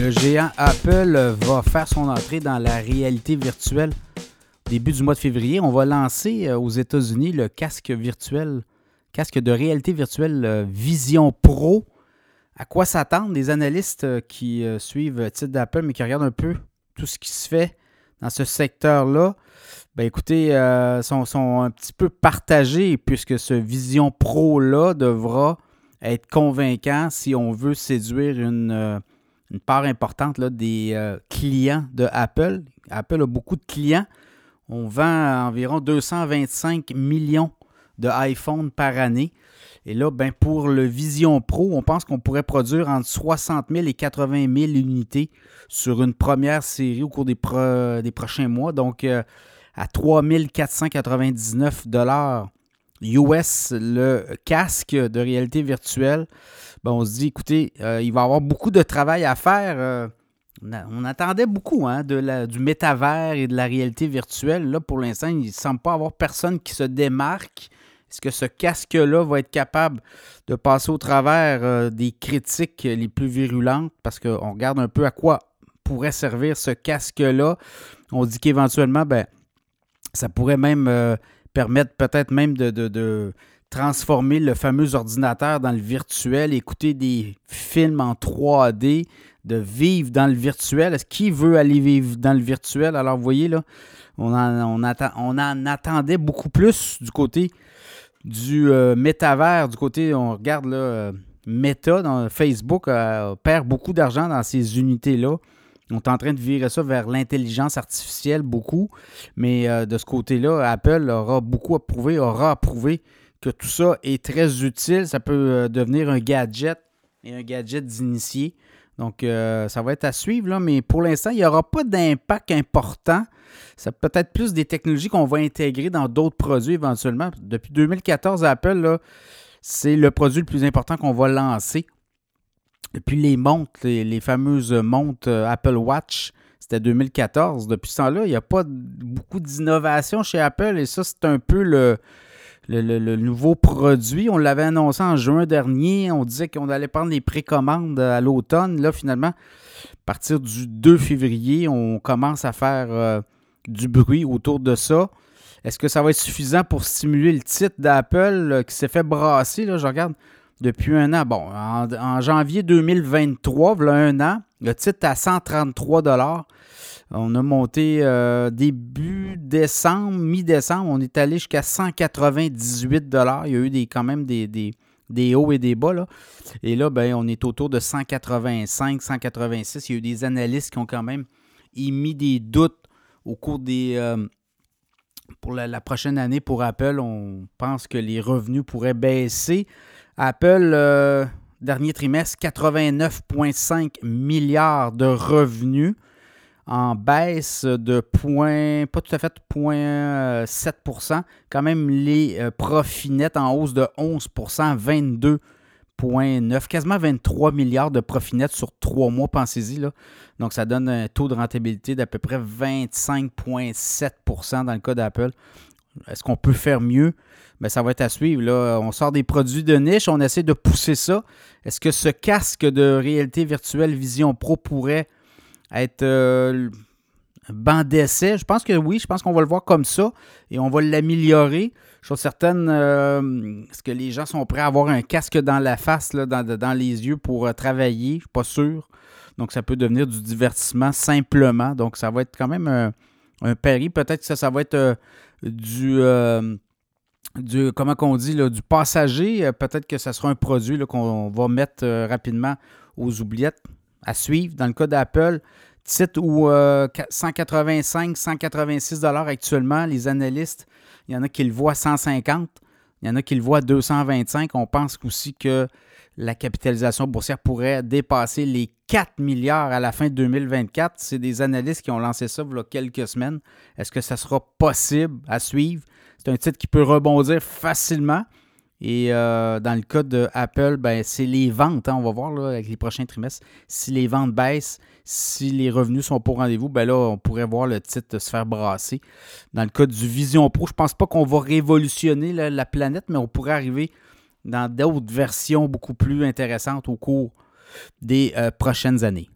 Le géant Apple va faire son entrée dans la réalité virtuelle au début du mois de février. On va lancer euh, aux États-Unis le casque virtuel, casque de réalité virtuelle euh, Vision Pro. À quoi s'attendre les analystes euh, qui suivent titre d'Apple mais qui regardent un peu tout ce qui se fait dans ce secteur-là? Ben écoutez, sont, sont, un petit peu partagés puisque ce Vision Pro-là devra être convaincant si on veut séduire une une part importante là, des euh, clients de Apple. Apple a beaucoup de clients. On vend environ 225 millions de par année. Et là, ben, pour le Vision Pro, on pense qu'on pourrait produire entre 60 000 et 80 000 unités sur une première série au cours des, des prochains mois. Donc, euh, à 3 499 US le casque de réalité virtuelle. Ben, on se dit, écoutez, euh, il va y avoir beaucoup de travail à faire. Euh, on, attendait beaucoup hein, de la, du métavers et de la réalité virtuelle. Là, pour l'instant, il ne semble pas avoir personne qui se démarque. Est-ce que ce casque-là va être capable de passer au travers euh, des critiques les plus virulentes? Parce qu'on regarde un peu à quoi pourrait servir ce casque-là. On dit qu'éventuellement, ben, ça pourrait même permettre peut-être même de, transformer le fameux ordinateur dans le virtuel, écouter des films en 3D, de vivre dans le virtuel. Est-ce qui veut aller vivre dans le virtuel? Alors, vous voyez, là, on en, on en attendait beaucoup plus du côté du euh, métavers, du côté, on regarde là, euh, Meta, dans Facebook, euh, perd beaucoup d'argent dans ces unités-là. On est en train de virer ça vers l'intelligence artificielle beaucoup. Mais euh, de ce côté-là, Apple aura beaucoup approuvé, aura approuvé que tout ça est très utile. Ça peut euh, devenir un gadget et un gadget d'initié. Donc, euh, ça va être à suivre, là, mais pour l'instant, il n'y aura pas d'impact important. C'est peut-être plus des technologies qu'on va intégrer dans d'autres produits éventuellement. Depuis 2014, Apple, c'est le produit le plus important qu'on va lancer depuis les montres, les, fameuses montres euh, Apple Watch, c'était 2014. Depuis ce temps-là, il n'y a pas beaucoup d'innovation chez Apple et ça, c'est un peu le, nouveau produit. On l'avait annoncé en juin dernier. On disait qu'on allait prendre les précommandes à l'automne. Là, finalement, à partir du 2 février, on commence à faire euh, du bruit autour de ça. Est-ce que ça va être suffisant pour stimuler le titre d'Apple euh, qui s'est fait brasser? Là, je regarde depuis un an. Bon, en, janvier 2023, voilà un an, le titre à 133 On a monté euh, début décembre, mi-décembre, on est allé jusqu'à 198 Il y a eu des, quand même des, des, hauts et des bas. Là. Et là, ben, on est autour de 185, 186. Il y a eu des analystes qui ont quand même émis des doutes au cours des. Euh, pour la, prochaine année pour Apple, on pense que les revenus pourraient baisser. Apple, euh, dernier trimestre, 89,5 milliards de revenus en baisse de point, pas tout à fait 0,7% Quand même les euh, profits nets en hausse de 11% 22,9, quasiment 23 milliards de profits nets sur trois mois, pensez-y. Donc, ça donne un taux de rentabilité d'à peu près 25,7% dans le cas d'Apple. Est-ce qu'on peut faire mieux? Bien, ça va être à suivre. On sort des produits de niche, on essaie de pousser ça. Est-ce que ce casque de réalité virtuelle Vision Pro pourrait être euh, banc d'essai? Je pense que oui, je pense qu'on va le voir comme ça et on va l'améliorer. Je suis certaine, euh, est-ce que les gens sont prêts à avoir un casque dans la face, dans, les yeux pour euh, travailler? Je ne suis pas sûr. Donc, ça peut devenir du divertissement simplement. Donc, ça va être quand même un, un pari. Peut-être que ça, ça va être du, euh, du comment qu'on dit, là, du passager. Euh, peut-être que ce sera un produit qu'on va mettre euh, rapidement aux oubliettes à suivre. Dans le cas d'Apple, titre où 185, 186 dollars actuellement, les analystes, il y en a qui le voient 150, il y en a qui le voient 225. On pense aussi que la capitalisation boursière pourrait dépasser les 4 milliards à la fin de 2024. C'est des analystes qui ont lancé ça il y a quelques semaines. Est-ce que ça sera possible à suivre? C'est un titre qui peut rebondir facilement. Et euh, dans le cas d'Apple, ben, c'est les ventes. Hein. on va voir avec les prochains trimestres. Si les ventes baissent, si les revenus sont pour rendez-vous, ben là, on pourrait voir le titre se faire brasser. Dans le cas du Vision Pro, je ne pense pas qu'on va révolutionner la planète, mais on pourrait arriver dans d'autres versions beaucoup plus intéressantes au cours des euh, prochaines années.